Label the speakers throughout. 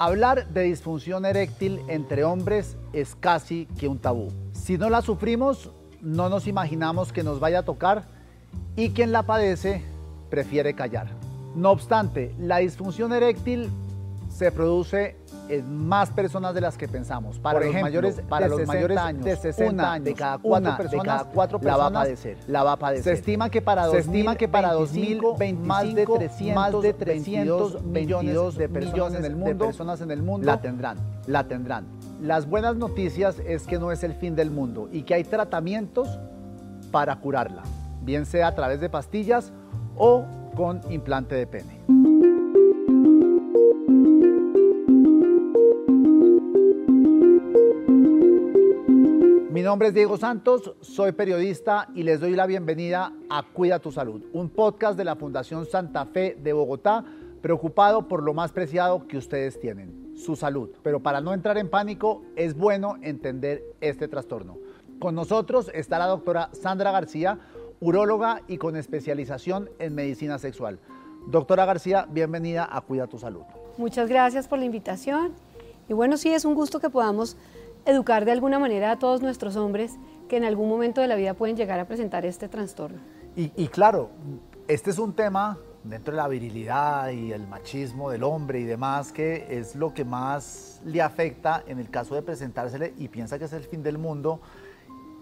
Speaker 1: Hablar de disfunción eréctil entre hombres es casi que un tabú. Si no la sufrimos, no nos imaginamos que nos vaya a tocar y quien la padece prefiere callar. No obstante, la disfunción eréctil se produce en más personas de las que pensamos. Para los mayores, para los mayores años, de 60 años, de cada cuatro personas, de cada cuatro personas la va a padecer. La va a padecer. Se estima que para, se estima que para 2025 más de 300, más de 300 millones de personas, en el mundo, de personas en el mundo la tendrán. La tendrán. Las buenas noticias es que no es el fin del mundo y que hay tratamientos para curarla, bien sea a través de pastillas o con implante de pene. Nombre es Diego Santos, soy periodista y les doy la bienvenida a Cuida tu Salud, un podcast de la Fundación Santa Fe de Bogotá, preocupado por lo más preciado que ustedes tienen, su salud. Pero para no entrar en pánico, es bueno entender este trastorno. Con nosotros está la doctora Sandra García, uróloga y con especialización en medicina sexual. Doctora García, bienvenida a Cuida tu Salud.
Speaker 2: Muchas gracias por la invitación. Y bueno, sí, es un gusto que podamos educar de alguna manera a todos nuestros hombres que en algún momento de la vida pueden llegar a presentar este trastorno.
Speaker 1: Y, claro, este es un tema dentro de la virilidad y el machismo del hombre y demás, que es lo que más le afecta en el caso de presentársele y piensa que es el fin del mundo.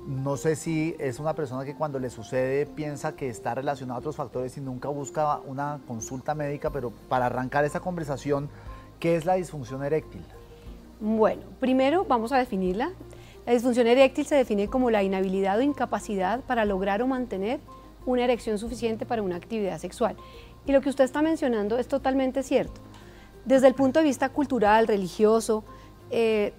Speaker 1: No sé si es una persona que cuando le sucede piensa que está relacionado a otros factores y nunca busca una consulta médica, pero para arrancar esa conversación, ¿qué es la disfunción eréctil?
Speaker 2: Bueno, primero vamos a definirla. La disfunción eréctil se define como la inhabilidad o incapacidad para lograr o mantener una erección suficiente para una actividad sexual. Y lo que usted está mencionando es totalmente cierto. Desde el punto de vista cultural, religioso, eh,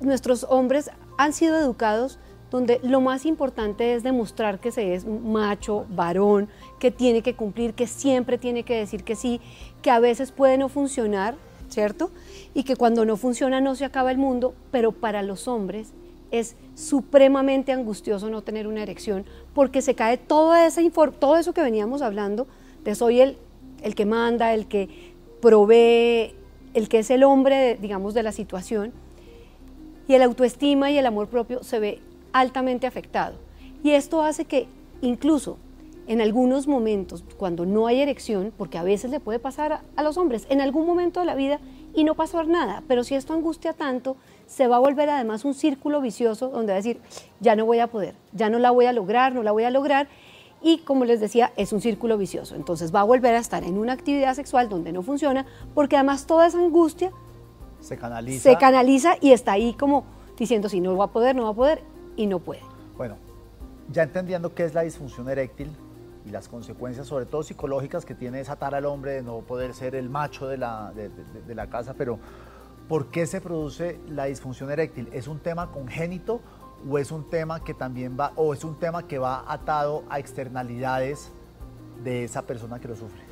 Speaker 2: nuestros hombres han sido educados donde lo más importante es demostrar que se es macho, varón, que tiene que cumplir, que siempre tiene que decir que sí, que a veces puede no funcionar ¿cierto? Y que cuando no funciona no se acaba el mundo, pero para los hombres es supremamente angustioso no tener una erección porque se cae toda esa todo eso que veníamos hablando de soy el, el que manda, el que provee, el que es el hombre, digamos, de la situación. Y el autoestima y el amor propio se ve altamente afectado. Y esto hace que incluso en algunos momentos, cuando no hay erección, porque a veces le puede pasar a, los hombres, en algún momento de la vida y no pasó nada, pero si esto angustia tanto, se va a volver además un círculo vicioso donde va a decir, ya no voy a poder, ya no la voy a lograr, no la voy a lograr, y como les decía, es un círculo vicioso. Entonces va a volver a estar en una actividad sexual donde no funciona, porque además toda esa angustia
Speaker 1: se canaliza,
Speaker 2: se canaliza y está ahí como diciendo, si no va a poder, no va a poder, y no puede.
Speaker 1: Bueno, ya entendiendo qué es la disfunción eréctil, y las consecuencias, sobre todo psicológicas, que tiene desatar al hombre de no poder ser el macho de la, de, la casa. Pero, ¿por qué se produce la disfunción eréctil? ¿Es un tema congénito o es un tema que también va, o es un tema que va atado a externalidades de esa persona que lo sufre?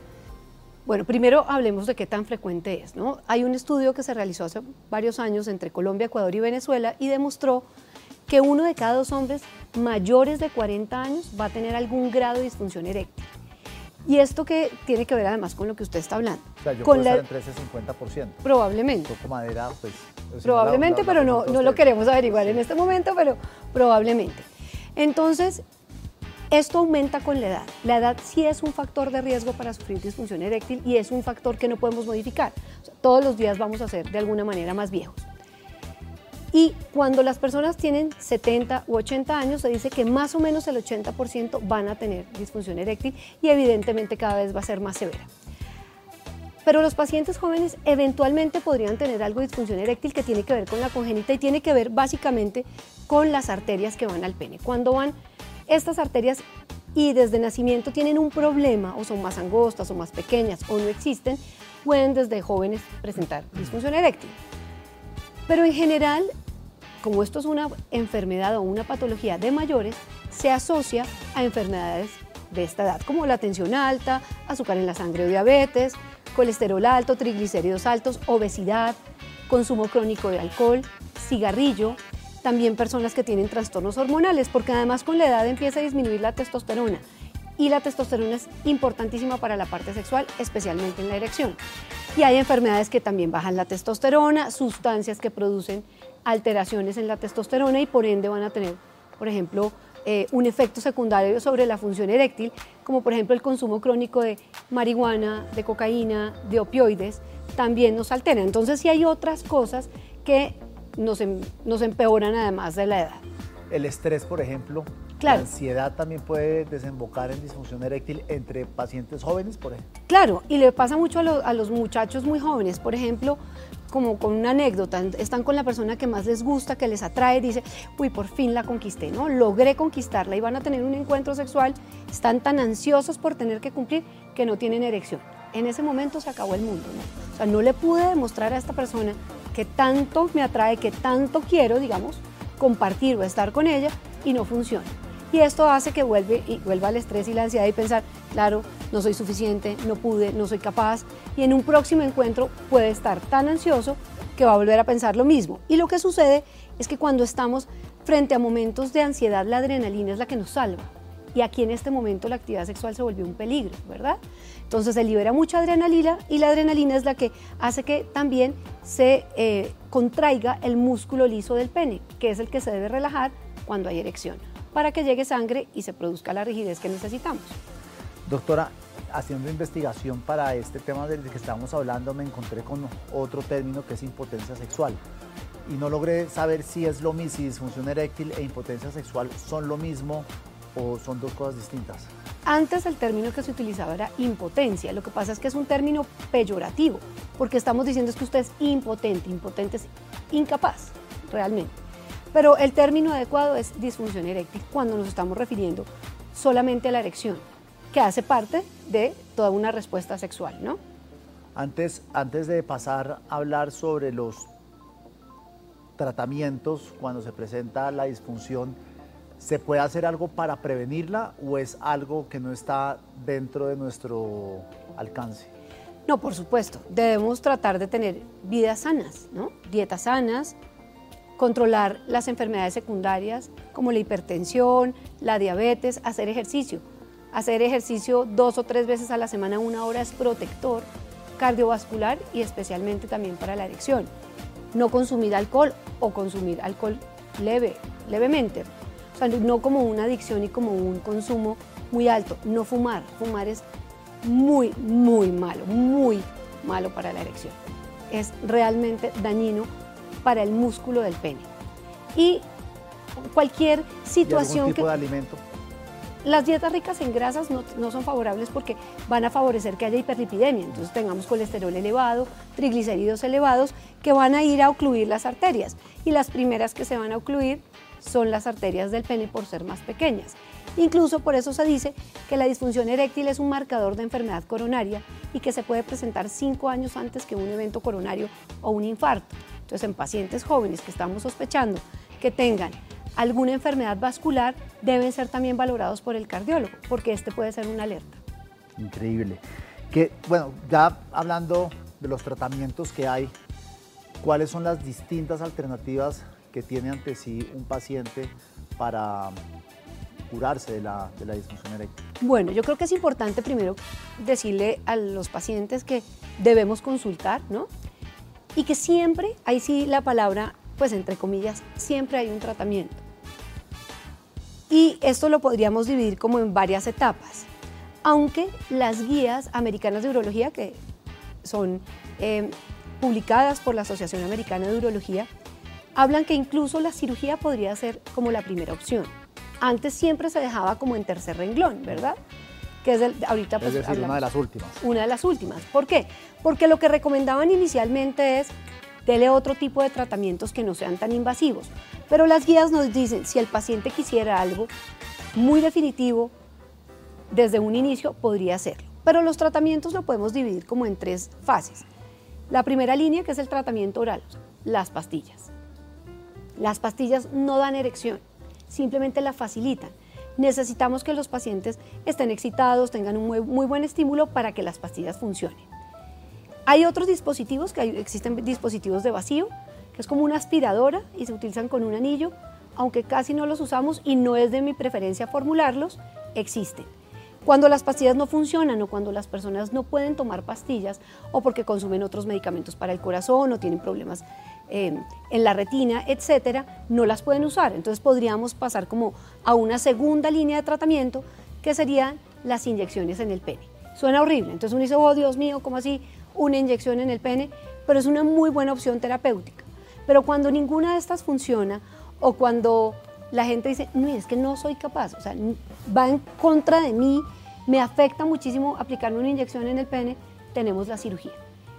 Speaker 2: Bueno, primero hablemos de qué tan frecuente es. ¿no? Hay un estudio que se realizó hace varios años entre Colombia, Ecuador y Venezuela y demostró que uno de cada dos hombres mayores de 40 años va a tener algún grado de disfunción eréctil. Y esto que tiene que ver además con lo que usted está hablando.
Speaker 1: O sea, yo
Speaker 2: con
Speaker 1: puedo estar entre ese 50%.
Speaker 2: Probablemente.
Speaker 1: Toco madera, pues...
Speaker 2: Probablemente, pero no, no lo queremos averiguar en este momento, pero probablemente. Entonces, esto aumenta con la edad. La edad sí es un factor de riesgo para sufrir disfunción eréctil y es un factor que no podemos modificar. todos los días vamos a ser de alguna manera más viejos. Y cuando las personas tienen 70 u 80 años, se dice que más o menos el 80% van a tener disfunción eréctil y evidentemente cada vez va a ser más severa. Pero los pacientes jóvenes eventualmente podrían tener algo de disfunción eréctil que tiene que ver con la congénita y tiene que ver básicamente con las arterias que van al pene. Cuando van estas arterias y desde nacimiento tienen un problema o son más angostas o más pequeñas o no existen, pueden desde jóvenes presentar disfunción eréctil. Pero en general, como esto es una enfermedad o una patología de mayores, se asocia a enfermedades de esta edad, como la tensión alta, azúcar en la sangre o diabetes, colesterol alto, triglicéridos altos, obesidad, consumo crónico de alcohol, cigarrillo, también personas que tienen trastornos hormonales, porque además con la edad empieza a disminuir la testosterona. Y la testosterona es importantísima para la parte sexual, especialmente en la erección. Y hay enfermedades que también bajan la testosterona, sustancias que producen alteraciones en la testosterona y por ende van a tener, por ejemplo, eh, un efecto secundario sobre la función eréctil, como por ejemplo el consumo crónico de marihuana, de cocaína, de opioides, también nos altera. Entonces sí hay otras cosas que nos, em, nos empeoran además de la edad.
Speaker 1: El estrés, por ejemplo, la ansiedad también puede desembocar en disfunción eréctil entre pacientes jóvenes, por ejemplo.
Speaker 2: Claro, y le pasa mucho a, los muchachos muy jóvenes. Por ejemplo, como con una anécdota, están con la persona que más les gusta, que les atrae, dice, uy, por fin la conquisté, ¿no? Logré conquistarla y van a tener un encuentro sexual, están tan ansiosos por tener que cumplir que no tienen erección. En ese momento se acabó el mundo, ¿no? O sea, no le pude demostrar a esta persona que tanto me atrae, que tanto quiero, digamos, compartir o estar con ella y no funciona. Y esto hace que vuelve, y vuelva el estrés y la ansiedad y pensar, claro, no soy suficiente, no pude, no soy capaz. Y en un próximo encuentro puede estar tan ansioso que va a volver a pensar lo mismo. Y lo que sucede es que cuando estamos frente a momentos de ansiedad, la adrenalina es la que nos salva. Y aquí en este momento la actividad sexual se volvió un peligro, ¿verdad? Entonces se libera mucha adrenalina y la adrenalina es la que hace que también se eh, contraiga el músculo liso del pene, que es el que se debe relajar cuando hay erección para que llegue sangre y se produzca la rigidez que necesitamos.
Speaker 1: Doctora, haciendo investigación para este tema del que estábamos hablando, me encontré con otro término que es impotencia sexual. Y no logré saber si es lo mismo, si disfunción eréctil e impotencia sexual son lo mismo o son dos cosas distintas.
Speaker 2: Antes el término que se utilizaba era impotencia. Lo que pasa es que es un término peyorativo, porque estamos diciendo es que usted es impotente. Impotente es incapaz, realmente. Pero el término adecuado es disfunción eréctil cuando nos estamos refiriendo solamente a la erección, que hace parte de toda una respuesta sexual, ¿no?
Speaker 1: Antes, antes de pasar a hablar sobre los tratamientos cuando se presenta la disfunción, ¿se puede hacer algo para prevenirla o es algo que no está dentro de nuestro alcance?
Speaker 2: No, por supuesto. Debemos tratar de tener vidas sanas. Dietas sanas, controlar las enfermedades secundarias como la hipertensión, la diabetes, hacer ejercicio. Hacer ejercicio dos o tres veces a la semana, una hora, es protector cardiovascular y especialmente también para la erección. No consumir alcohol o consumir alcohol leve, levemente. O sea, no como una adicción y como un consumo muy alto. No fumar. Fumar es muy, muy malo, muy malo para la erección. Es realmente dañino para el músculo del pene. Y cualquier situación
Speaker 1: ¿Y tipo de alimento?
Speaker 2: Las dietas ricas en grasas no, no, son favorables porque van a favorecer que haya hiperlipidemia, entonces tengamos colesterol elevado, triglicéridos elevados que van a ir a ocluir las arterias y las primeras que se van a ocluir son las arterias del pene por ser más pequeñas. Incluso por eso se dice que la disfunción eréctil es un marcador de enfermedad coronaria y que se puede presentar cinco años antes que un evento coronario o un infarto. Entonces, en pacientes jóvenes que estamos sospechando que tengan alguna enfermedad vascular, deben ser también valorados por el cardiólogo, porque este puede ser una alerta.
Speaker 1: Increíble. Que, bueno, ya hablando de los tratamientos que hay, ¿cuáles son las distintas alternativas tiene ante sí un paciente para curarse de la, de la disfunción eréctil?
Speaker 2: Bueno, yo creo que es importante primero decirle a los pacientes que debemos consultar, ¿no? y que siempre, ahí sí la palabra, pues entre comillas, siempre hay un tratamiento. Y esto lo podríamos dividir como en varias etapas, aunque las guías americanas de urología, que son eh, publicadas por la Asociación Americana de Urología, hablan que incluso la cirugía podría ser como la primera opción. Antes siempre se dejaba como en tercer renglón, ¿verdad? que es ahorita
Speaker 1: pues, una de las últimas.
Speaker 2: Una de las últimas. ¿Por qué? Porque lo que recomendaban inicialmente es dele otro tipo de tratamientos que no sean tan invasivos. Pero las guías nos dicen, si el paciente quisiera algo muy definitivo, desde un inicio podría hacerlo. Pero los tratamientos lo podemos dividir como en tres fases. La primera línea, que es el tratamiento oral, las pastillas. Las pastillas no dan erección, simplemente la facilitan necesitamos que los pacientes estén excitados, tengan un muy, buen estímulo para que las pastillas funcionen. Hay otros dispositivos, que existen dispositivos de vacío, que es como una aspiradora y se utilizan con un anillo, aunque casi no los usamos y no es de mi preferencia formularlos, existen. Cuando las pastillas no funcionan o cuando las personas no pueden tomar pastillas o porque consumen otros medicamentos para el corazón o tienen problemas en la retina, etcétera, no las pueden usar. Entonces podríamos pasar como a una segunda línea de tratamiento que serían las inyecciones en el pene. Suena horrible, entonces uno dice, oh Dios mío, ¿cómo así? Una inyección en el pene, pero es una muy buena opción terapéutica. Pero cuando ninguna de estas funciona o cuando la gente dice, no, es que no soy capaz, o sea, va en contra de mí, me afecta muchísimo aplicarme una inyección en el pene, tenemos la cirugía.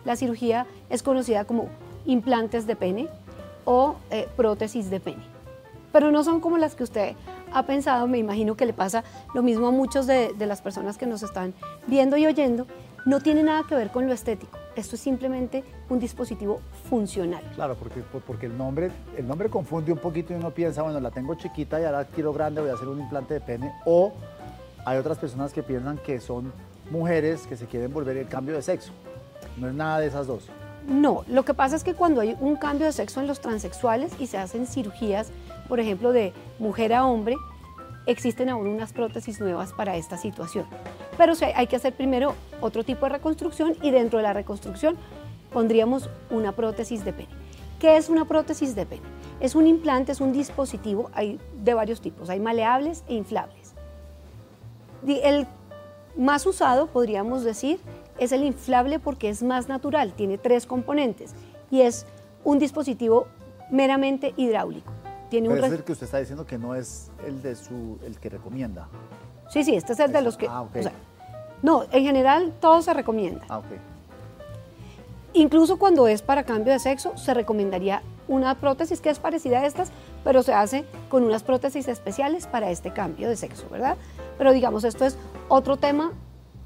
Speaker 2: La cirugía es conocida como implantes de pene o eh, prótesis de pene. Pero no son como las que usted ha pensado, me imagino que le pasa lo mismo a muchos de, de las personas que nos están viendo y oyendo, no tiene nada que ver con lo estético. Esto es simplemente un dispositivo funcional.
Speaker 1: Claro, porque, porque el, nombre, el nombre confunde un poquito y uno piensa, bueno, la tengo chiquita y ahora quiero grande, voy a hacer un implante de pene. O hay otras personas que piensan que son mujeres que se quieren volver el cambio de sexo. No es nada de esas dos.
Speaker 2: No, lo que pasa es que cuando hay un cambio de sexo en los transexuales y se hacen cirugías, por ejemplo, de mujer a hombre, existen aún unas prótesis nuevas para esta situación. Pero hay que hacer primero otro tipo de reconstrucción y dentro de la reconstrucción pondríamos una prótesis de pene. ¿Qué es una prótesis de pene? Es un implante, es un dispositivo hay de varios tipos, hay maleables e inflables. El más usado, podríamos decir, es el inflable porque es más natural, tiene tres componentes y es un dispositivo meramente hidráulico.
Speaker 1: Tiene Pero es el que usted está diciendo que no es el de su el que recomienda.
Speaker 2: Sí, sí, este es el de los que. Ah, no, en general todo se recomienda. Ah, ok. Incluso cuando es para cambio de sexo, se recomendaría una prótesis que es parecida a estas, pero se hace con unas prótesis especiales para este cambio de sexo, ¿verdad? Pero digamos, esto es otro tema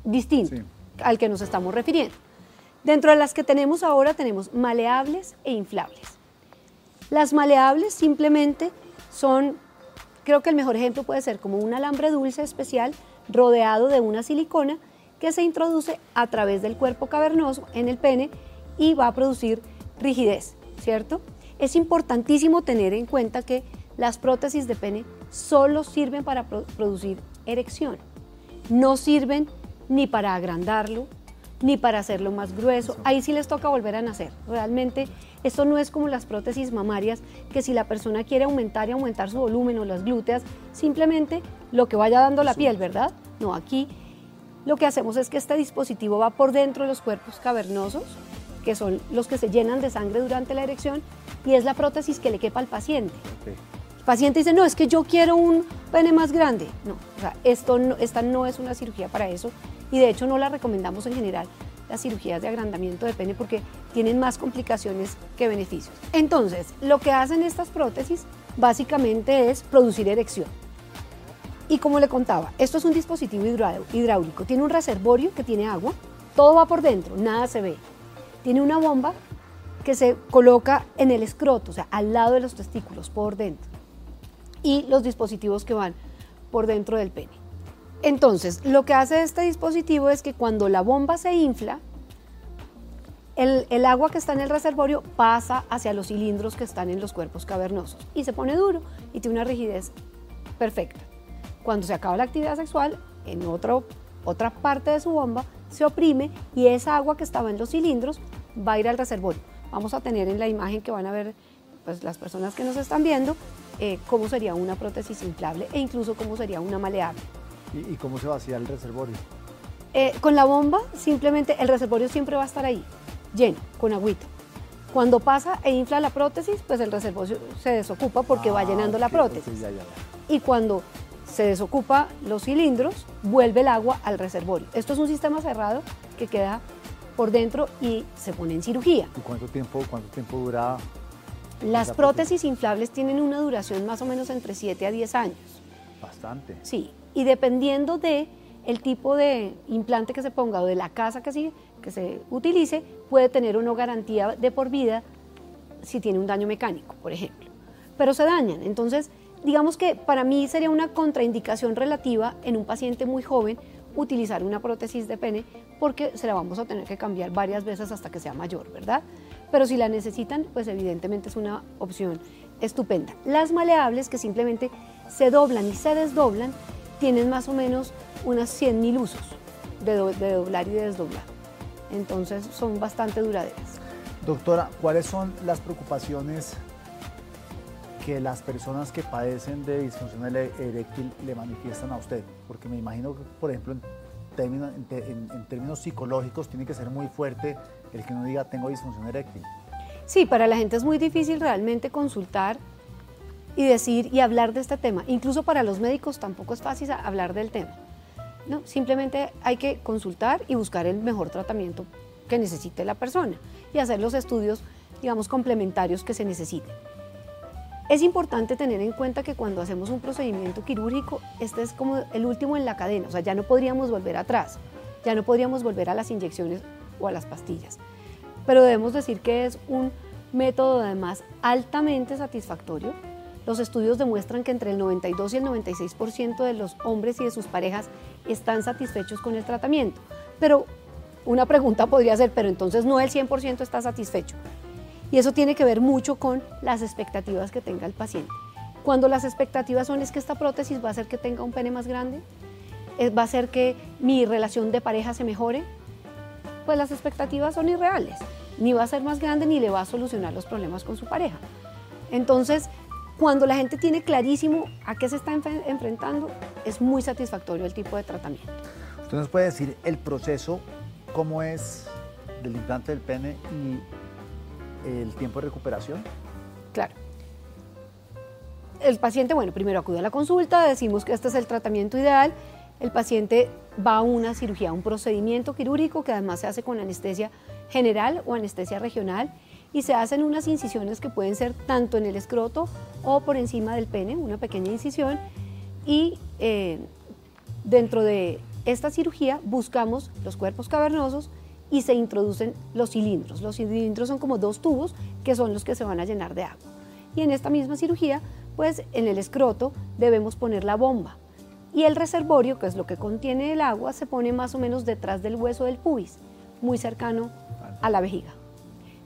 Speaker 2: distinto al que nos estamos refiriendo. Dentro de las que tenemos ahora tenemos maleables e inflables. Las maleables simplemente son, creo que el mejor ejemplo puede ser como un alambre dulce especial rodeado de una silicona que se introduce a través del cuerpo cavernoso en el pene y va a producir rigidez, ¿cierto? Es importantísimo tener en cuenta que las prótesis de pene solo sirven para producir erección, no sirven ni para agrandarlo, ni para hacerlo más grueso. Ahí sí les toca volver a nacer. Realmente esto no es como las prótesis mamarias, que si la persona quiere aumentar y aumentar su volumen o las glúteas, simplemente lo que vaya dando la piel, ¿verdad? No, aquí lo que hacemos es que este dispositivo va por dentro de los cuerpos cavernosos, que son los que se llenan de sangre durante la erección, y es la prótesis que le quepa al paciente. Paciente dice, no, es que yo quiero un pene más grande. No, o sea, esto esta no es una cirugía para eso, y de hecho no la recomendamos en general las cirugías de agrandamiento de pene porque tienen más complicaciones que beneficios. Entonces, lo que hacen estas prótesis básicamente es producir erección. Y como le contaba, esto es un dispositivo hidráulico, tiene un reservorio que tiene agua, todo va por dentro, nada se ve. Tiene una bomba que se coloca en el escroto, o sea, al lado de los testículos, por dentro. Y los dispositivos que van por dentro del pene. Entonces, lo que hace este dispositivo es que cuando la bomba se infla, el, agua que está en el reservorio pasa hacia los cilindros que están en los cuerpos cavernosos y se pone duro y tiene una rigidez perfecta. Cuando se acaba la actividad sexual, en otro, otra parte de su bomba se oprime y esa agua que estaba en los cilindros va a ir al reservorio. Vamos a tener en la imagen que van a ver pues, las personas que nos están viendo eh, cómo sería una prótesis inflable e incluso cómo sería una maleable.
Speaker 1: ¿Y, cómo se vacía el reservorio?
Speaker 2: Eh, con la bomba, simplemente el reservorio siempre va a estar ahí, lleno, con agüita. Cuando pasa e infla la prótesis, pues el reservorio se desocupa porque va ah, llenando la prótesis. Y cuando se desocupa los cilindros, vuelve el agua al reservorio. Esto es un sistema cerrado que queda por dentro y se pone en cirugía.
Speaker 1: ¿Y cuánto tiempo, cuánto tiempo dura?
Speaker 2: Las prótesis inflables tienen una duración más o menos entre 7 a 10 años.
Speaker 1: Bastante.
Speaker 2: Sí, y dependiendo de el tipo de implante que se ponga o de la casa que se, que se utilice, puede tener una garantía de por vida si tiene un daño mecánico, por ejemplo. Pero se dañan. Entonces, digamos que para mí sería una contraindicación relativa en un paciente muy joven utilizar una prótesis de pene porque se la vamos a tener que cambiar varias veces hasta que sea mayor, ¿verdad? Pero si la necesitan, pues evidentemente es una opción estupenda. Las maleables que simplemente se doblan y se desdoblan tienen más o menos unas 100.000 usos de, doblar y de desdoblar. Entonces son bastante duraderas.
Speaker 1: Doctora, ¿cuáles son las preocupaciones que las personas que padecen de disfunción eréctil le manifiestan a usted? Porque me imagino que, por ejemplo, en términos, en, términos psicológicos tiene que ser muy fuerte el que uno diga tengo disfunción eréctil.
Speaker 2: Sí, para la gente es muy difícil realmente consultar y decir y hablar de este tema. Incluso para los médicos tampoco es fácil hablar del tema. No, simplemente hay que consultar y buscar el mejor tratamiento que necesite la persona y hacer los estudios, digamos, complementarios que se necesiten. Es importante tener en cuenta que cuando hacemos un procedimiento quirúrgico, este es como el último en la cadena, o sea, ya no podríamos volver atrás, ya no podríamos volver a las inyecciones a las pastillas. Pero debemos decir que es un método además altamente satisfactorio. Los estudios demuestran que entre el 92 y el 96% de los hombres y de sus parejas están satisfechos con el tratamiento. Pero una pregunta podría ser, pero entonces no el 100% está satisfecho. Y eso tiene que ver mucho con las expectativas que tenga el paciente. Cuando las expectativas son es que esta prótesis va a hacer que tenga un pene más grande, va a hacer que mi relación de pareja se mejore, pues las expectativas son irreales. Ni va a ser más grande ni le va a solucionar los problemas con su pareja. Entonces, cuando la gente tiene clarísimo a qué se está enfrentando, es muy satisfactorio el tipo de tratamiento.
Speaker 1: ¿Usted nos puede decir el proceso, cómo es del implante del pene y el tiempo de recuperación?
Speaker 2: Claro. El paciente, bueno, primero acude a la consulta, decimos que este es el tratamiento ideal. El paciente va a una cirugía, un procedimiento quirúrgico que además se hace con anestesia general o anestesia regional y se hacen unas incisiones que pueden ser tanto en el escroto o por encima del pene, una pequeña incisión. Y eh, dentro de esta cirugía buscamos los cuerpos cavernosos y se introducen los cilindros. Los cilindros son como dos tubos que son los que se van a llenar de agua. Y en esta misma cirugía, pues en el escroto debemos poner la bomba. Y el reservorio, que es lo que contiene el agua, se pone más o menos detrás del hueso del pubis, muy cercano a la vejiga.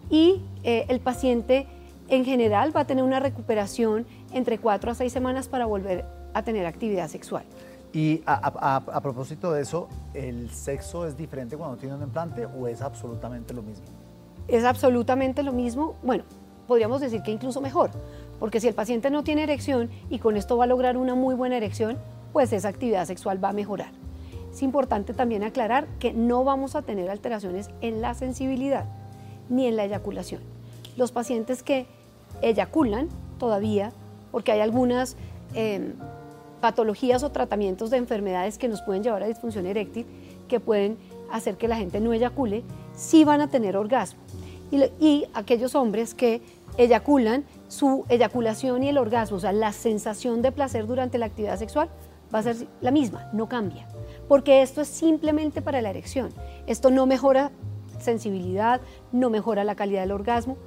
Speaker 2: Y eh, el paciente en general va a tener una recuperación entre 4 a 6 semanas para volver a tener actividad sexual.
Speaker 1: Y a, propósito de eso, ¿el sexo es diferente cuando tiene un implante o es absolutamente lo mismo?
Speaker 2: Es absolutamente lo mismo. Bueno, podríamos decir que incluso mejor, porque si el paciente no tiene erección y con esto va a lograr una muy buena erección, pues esa actividad sexual va a mejorar. Es importante también aclarar que no vamos a tener alteraciones en la sensibilidad ni en la eyaculación. Los pacientes que eyaculan todavía, porque hay algunas em, patologías o tratamientos de enfermedades que nos pueden llevar a disfunción eréctil, que pueden hacer que la gente no eyacule, sí van a tener orgasmo. Y, aquellos hombres que eyaculan, su eyaculación y el orgasmo, o sea, la sensación de placer durante la actividad sexual, va a ser la misma, no cambia. Porque esto es simplemente para la erección. Esto no mejora sensibilidad, no mejora la calidad del orgasmo,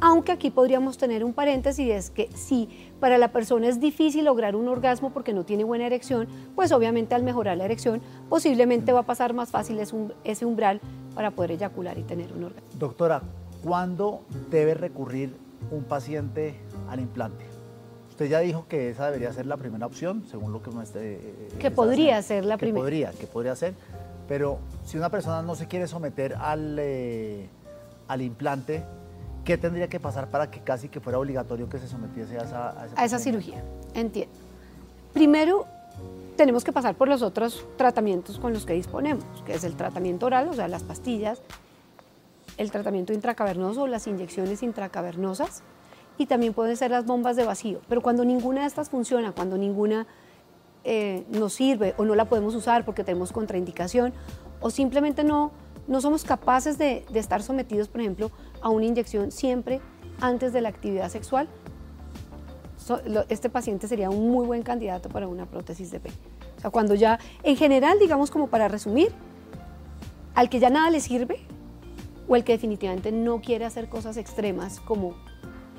Speaker 2: aunque aquí podríamos tener un paréntesis, es que si para la persona es difícil lograr un orgasmo porque no tiene buena erección, pues obviamente al mejorar la erección posiblemente va a pasar más fácil ese umbral para poder eyacular y tener un orgasmo.
Speaker 1: Doctora, ¿cuándo debe recurrir un paciente al implante? Usted ya dijo que esa debería ser la primera opción, según lo que esté...
Speaker 2: Eh, que podría ser la primera.
Speaker 1: Podría, que podría ser. Pero si una persona no se quiere someter al, eh, al implante, ¿Qué tendría que pasar para que casi que fuera obligatorio que se sometiese a esa,
Speaker 2: a esa, cirugía? Entiendo. Primero, tenemos que pasar por los otros tratamientos con los que disponemos, que es el tratamiento oral, o sea, las pastillas, el tratamiento intracavernoso las inyecciones intracavernosas, y también pueden ser las bombas de vacío. Pero cuando ninguna de estas funciona, cuando ninguna eh, nos sirve o no la podemos usar porque tenemos contraindicación o simplemente no, no somos capaces de, estar sometidos, por ejemplo, a una inyección siempre antes de la actividad sexual, este paciente sería un muy buen candidato para una prótesis de pene. O sea, cuando ya, en general, digamos como para resumir, al que ya nada le sirve o el que definitivamente no quiere hacer cosas extremas como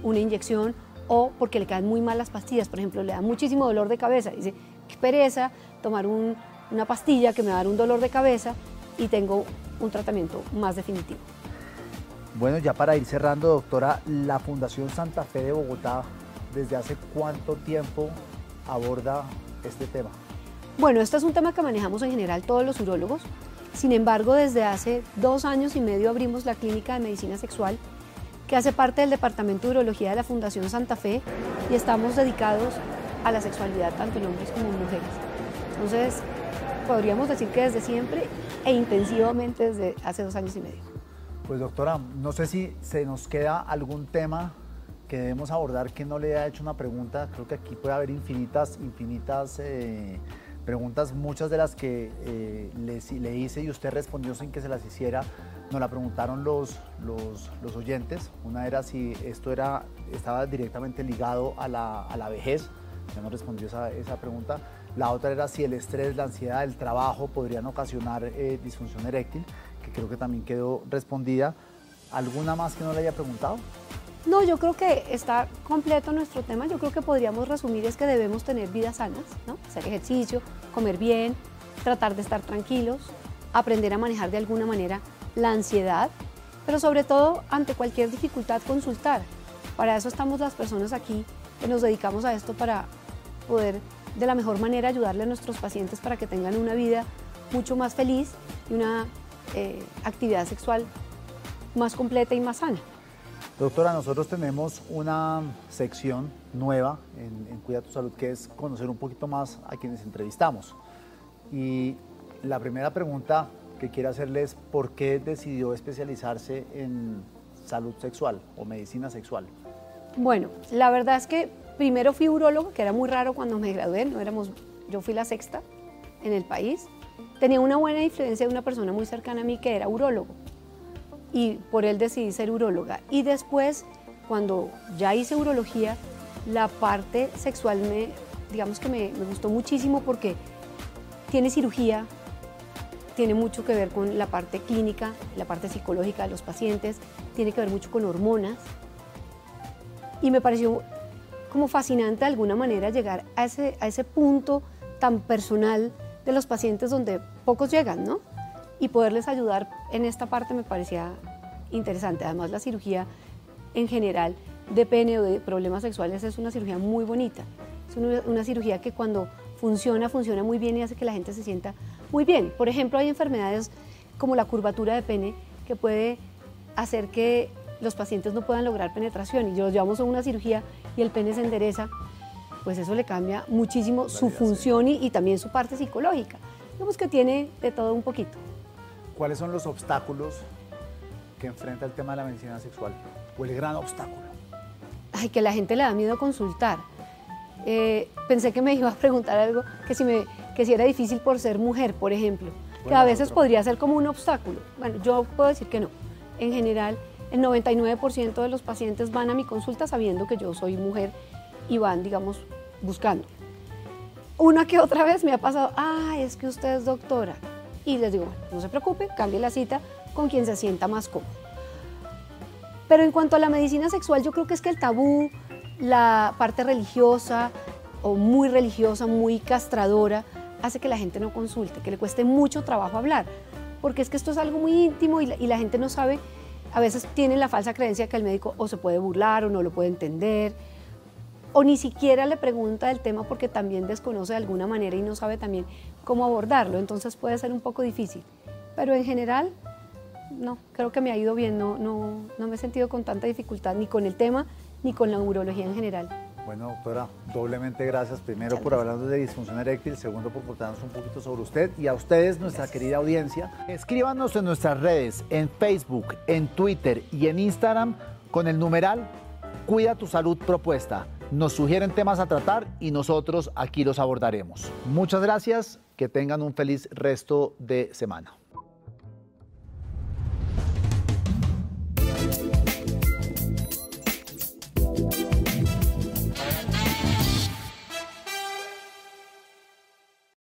Speaker 2: una inyección o porque le caen muy mal las pastillas, por ejemplo, le da muchísimo dolor de cabeza, dice, qué pereza tomar una pastilla que me va a dar un dolor de cabeza y tengo un tratamiento más definitivo.
Speaker 1: Bueno, ya para ir cerrando, doctora, la Fundación Santa Fe de Bogotá, ¿desde hace cuánto tiempo aborda este tema?
Speaker 2: Bueno, este es un tema que manejamos en general todos los urólogos. Sin embargo, desde hace dos años y medio abrimos la Clínica de Medicina Sexual, que hace parte del Departamento de Urología de la Fundación Santa Fe y estamos dedicados a la sexualidad tanto en hombres como en mujeres. Entonces, podríamos decir que desde siempre e intensivamente desde hace dos años y medio.
Speaker 1: Pues doctora, no sé si se nos queda algún tema que debemos abordar que no le haya hecho una pregunta. Creo que aquí puede haber infinitas, infinitas... Eh, preguntas, muchas de las que eh, le, hice y usted respondió sin que se las hiciera, nos la preguntaron los, los, oyentes. Una era si esto era, estaba directamente ligado a la, a la vejez, ya no respondió esa, esa, pregunta. La otra era si el estrés, la ansiedad, el trabajo podrían ocasionar eh, disfunción eréctil, que creo que también quedó respondida. ¿Alguna más que no le haya preguntado?
Speaker 2: No, yo creo que está completo nuestro tema. Yo creo que podríamos resumir es que debemos tener vidas sanas, ¿no? Hacer ejercicio, comer bien, tratar de estar tranquilos, aprender a manejar de alguna manera la ansiedad, pero sobre todo ante cualquier dificultad consultar. Para eso estamos las personas aquí que nos dedicamos a esto para poder de la mejor manera ayudarle a nuestros pacientes para que tengan una vida mucho más feliz y una eh, actividad sexual más completa y más sana.
Speaker 1: Doctora, nosotros tenemos una sección nueva en, Cuida tu Salud que es conocer un poquito más a quienes entrevistamos. Y la primera pregunta que quiero hacerle es por qué decidió especializarse en salud sexual o medicina sexual.
Speaker 2: Bueno, la verdad es que primero fui urólogo, que era muy raro cuando me gradué, no éramos, yo fui la sexta en el país. Tenía una buena influencia de una persona muy cercana a mí que era urólogo y por él decidí ser uróloga. Y después, cuando ya hice urología, la parte sexual me, digamos que me, gustó muchísimo porque tiene cirugía, tiene mucho que ver con la parte clínica, la parte psicológica de los pacientes, tiene que ver mucho con hormonas. Y me pareció como fascinante de alguna manera llegar a ese, a ese punto tan personal de los pacientes donde pocos llegan, ¿no? y poderles ayudar en esta parte me parecía interesante. Además, la cirugía en general de pene o de problemas sexuales es una cirugía muy bonita. Es una, cirugía que cuando funciona, funciona muy bien y hace que la gente se sienta muy bien. Por ejemplo, hay enfermedades como la curvatura de pene que puede hacer que los pacientes no puedan lograr penetración y los llevamos a una cirugía y el pene se endereza, pues eso le cambia muchísimo su función y, y también su parte psicológica. Digamos que tiene de todo un poquito.
Speaker 1: ¿Cuáles son los obstáculos que enfrenta el tema de la medicina sexual? ¿O el gran obstáculo?
Speaker 2: Ay, que la gente le da miedo consultar. Eh, pensé que me iba a preguntar algo, que si, me, que si era difícil por ser mujer, por ejemplo, que a veces podría ser como un obstáculo. Bueno, yo puedo decir que no. En general, el 99% de los pacientes van a mi consulta sabiendo que yo soy mujer y van, digamos, buscando. Una que otra vez me ha pasado, ah, es que usted es doctora y les digo, no se preocupe, cambie la cita con quien se sienta más cómodo. Pero en cuanto a la medicina sexual, yo creo que es que el tabú, la parte religiosa o muy religiosa, muy castradora, hace que la gente no consulte, que le cueste mucho trabajo hablar, porque es que esto es algo muy íntimo y la, gente no sabe, a veces tiene la falsa creencia que el médico o se puede burlar o no lo puede entender, o ni siquiera le pregunta del tema porque también desconoce de alguna manera y no sabe también cómo abordarlo, entonces puede ser un poco difícil. Pero en general, no, creo que me ha ido bien, no, no, no me he sentido con tanta dificultad ni con el tema ni con la urología en general.
Speaker 1: Bueno, doctora, doblemente gracias. Primero por hablarnos de disfunción eréctil, segundo por contarnos un poquito sobre usted y a ustedes, nuestra querida audiencia. Escríbanos en nuestras redes, en Facebook, en Twitter y en Instagram con el numeral Cuida tu salud propuesta nos sugieren temas a tratar y nosotros aquí los abordaremos. Muchas gracias, que tengan un feliz resto de semana.